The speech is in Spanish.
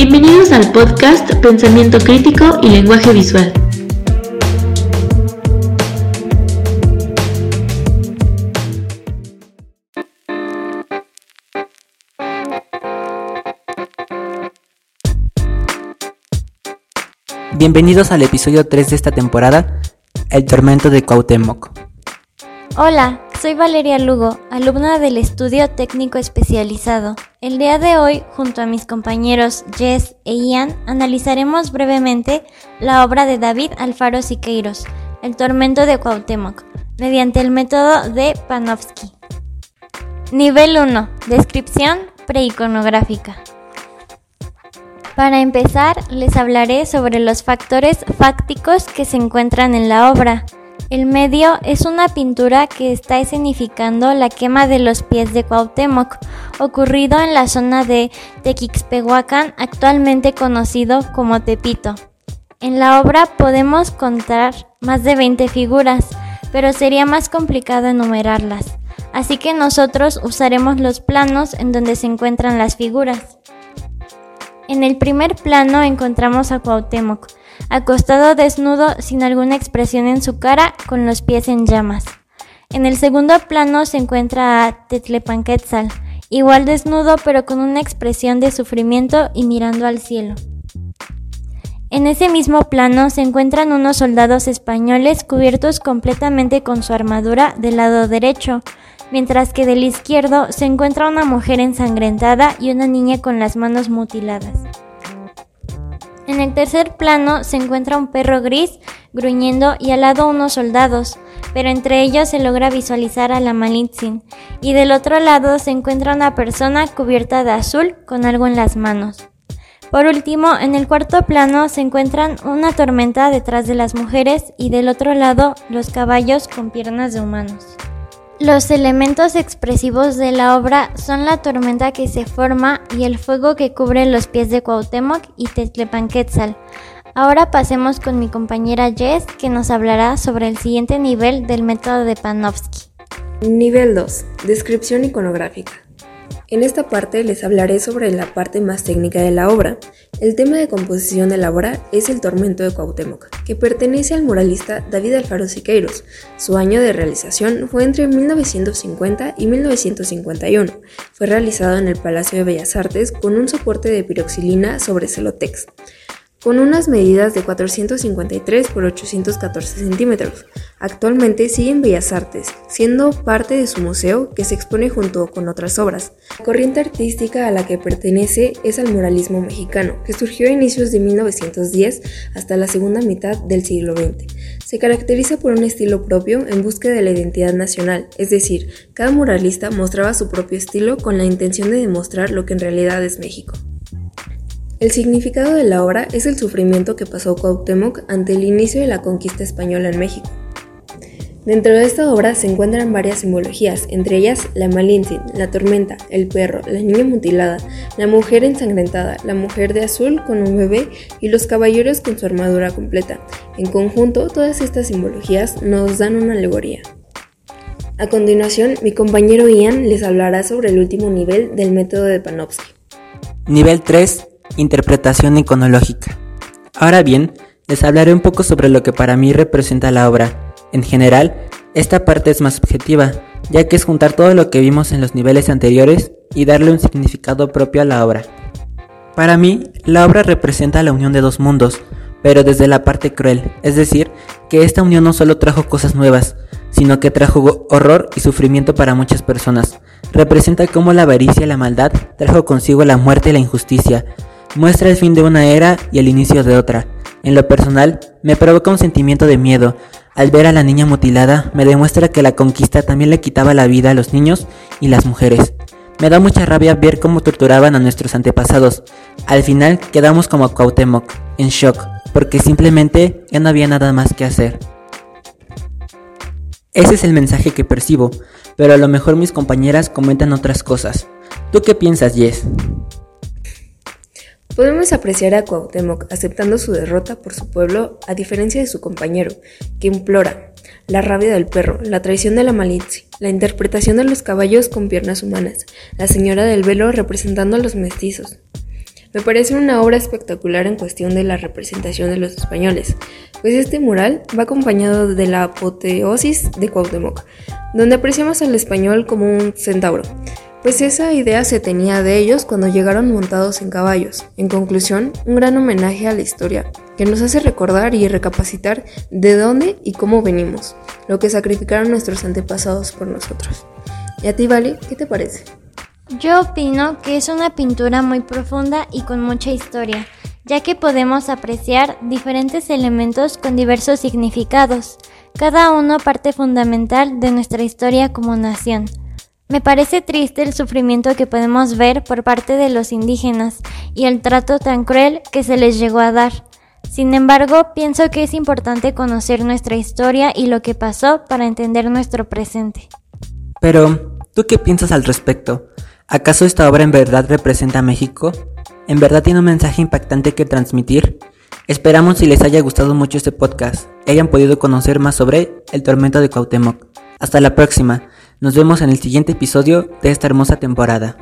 Bienvenidos al podcast Pensamiento Crítico y Lenguaje Visual. Bienvenidos al episodio 3 de esta temporada, El tormento de Cuauhtémoc. Hola, soy Valeria Lugo, alumna del estudio técnico especializado. El día de hoy, junto a mis compañeros Jess e Ian, analizaremos brevemente la obra de David Alfaro Siqueiros, El tormento de Cuauhtémoc, mediante el método de Panofsky. Nivel 1. Descripción preiconográfica. Para empezar, les hablaré sobre los factores fácticos que se encuentran en la obra. El medio es una pintura que está escenificando la quema de los pies de Cuauhtémoc, ocurrido en la zona de Tequixpehuacán, actualmente conocido como Tepito. En la obra podemos contar más de 20 figuras, pero sería más complicado enumerarlas, así que nosotros usaremos los planos en donde se encuentran las figuras. En el primer plano encontramos a Cuauhtémoc, acostado desnudo sin alguna expresión en su cara, con los pies en llamas. En el segundo plano se encuentra a Tetlepanquetzal, igual desnudo pero con una expresión de sufrimiento y mirando al cielo. En ese mismo plano se encuentran unos soldados españoles cubiertos completamente con su armadura del lado derecho, mientras que del izquierdo se encuentra una mujer ensangrentada y una niña con las manos mutiladas. En el tercer plano se encuentra un perro gris gruñendo y al lado unos soldados, pero entre ellos se logra visualizar a la Malitzin, y del otro lado se encuentra una persona cubierta de azul con algo en las manos. Por último, en el cuarto plano se encuentran una tormenta detrás de las mujeres y del otro lado los caballos con piernas de humanos. Los elementos expresivos de la obra son la tormenta que se forma y el fuego que cubre los pies de Cuauhtémoc y Tetlepanquetzal. Ahora pasemos con mi compañera Jess que nos hablará sobre el siguiente nivel del método de Panofsky. Nivel 2. Descripción iconográfica. En esta parte les hablaré sobre la parte más técnica de la obra. El tema de composición de la obra es el Tormento de Cuauhtémoc, que pertenece al muralista David Alfaro Siqueiros. Su año de realización fue entre 1950 y 1951. Fue realizado en el Palacio de Bellas Artes con un soporte de piroxilina sobre celotex con unas medidas de 453 por 814 centímetros. Actualmente sigue en Bellas Artes, siendo parte de su museo que se expone junto con otras obras. La corriente artística a la que pertenece es al muralismo mexicano, que surgió a inicios de 1910 hasta la segunda mitad del siglo XX. Se caracteriza por un estilo propio en búsqueda de la identidad nacional, es decir, cada muralista mostraba su propio estilo con la intención de demostrar lo que en realidad es México. El significado de la obra es el sufrimiento que pasó Cuauhtémoc ante el inicio de la conquista española en México. Dentro de esta obra se encuentran varias simbologías, entre ellas la Malintzin, la tormenta, el perro, la niña mutilada, la mujer ensangrentada, la mujer de azul con un bebé y los caballeros con su armadura completa. En conjunto, todas estas simbologías nos dan una alegoría. A continuación, mi compañero Ian les hablará sobre el último nivel del método de Panofsky. Nivel 3 Interpretación iconológica. Ahora bien, les hablaré un poco sobre lo que para mí representa la obra. En general, esta parte es más objetiva, ya que es juntar todo lo que vimos en los niveles anteriores y darle un significado propio a la obra. Para mí, la obra representa la unión de dos mundos, pero desde la parte cruel, es decir, que esta unión no solo trajo cosas nuevas, sino que trajo horror y sufrimiento para muchas personas. Representa cómo la avaricia y la maldad trajo consigo la muerte y la injusticia, muestra el fin de una era y el inicio de otra. En lo personal, me provoca un sentimiento de miedo. Al ver a la niña mutilada, me demuestra que la conquista también le quitaba la vida a los niños y las mujeres. Me da mucha rabia ver cómo torturaban a nuestros antepasados. Al final quedamos como Cuauhtémoc, en shock, porque simplemente ya no había nada más que hacer. Ese es el mensaje que percibo, pero a lo mejor mis compañeras comentan otras cosas. ¿Tú qué piensas, Jess? Podemos apreciar a Cuauhtémoc aceptando su derrota por su pueblo a diferencia de su compañero, que implora la rabia del perro, la traición de la malicia, la interpretación de los caballos con piernas humanas, la señora del velo representando a los mestizos. Me parece una obra espectacular en cuestión de la representación de los españoles, pues este mural va acompañado de la apoteosis de Cuauhtémoc, donde apreciamos al español como un centauro, pues esa idea se tenía de ellos cuando llegaron montados en caballos. En conclusión, un gran homenaje a la historia, que nos hace recordar y recapacitar de dónde y cómo venimos, lo que sacrificaron nuestros antepasados por nosotros. ¿Y a ti, Vale, qué te parece? Yo opino que es una pintura muy profunda y con mucha historia, ya que podemos apreciar diferentes elementos con diversos significados, cada uno parte fundamental de nuestra historia como nación. Me parece triste el sufrimiento que podemos ver por parte de los indígenas y el trato tan cruel que se les llegó a dar. Sin embargo, pienso que es importante conocer nuestra historia y lo que pasó para entender nuestro presente. Pero, ¿tú qué piensas al respecto? ¿Acaso esta obra en verdad representa a México? ¿En verdad tiene un mensaje impactante que transmitir? Esperamos si les haya gustado mucho este podcast y hayan podido conocer más sobre el tormento de Cuauhtémoc. Hasta la próxima. Nos vemos en el siguiente episodio de esta hermosa temporada.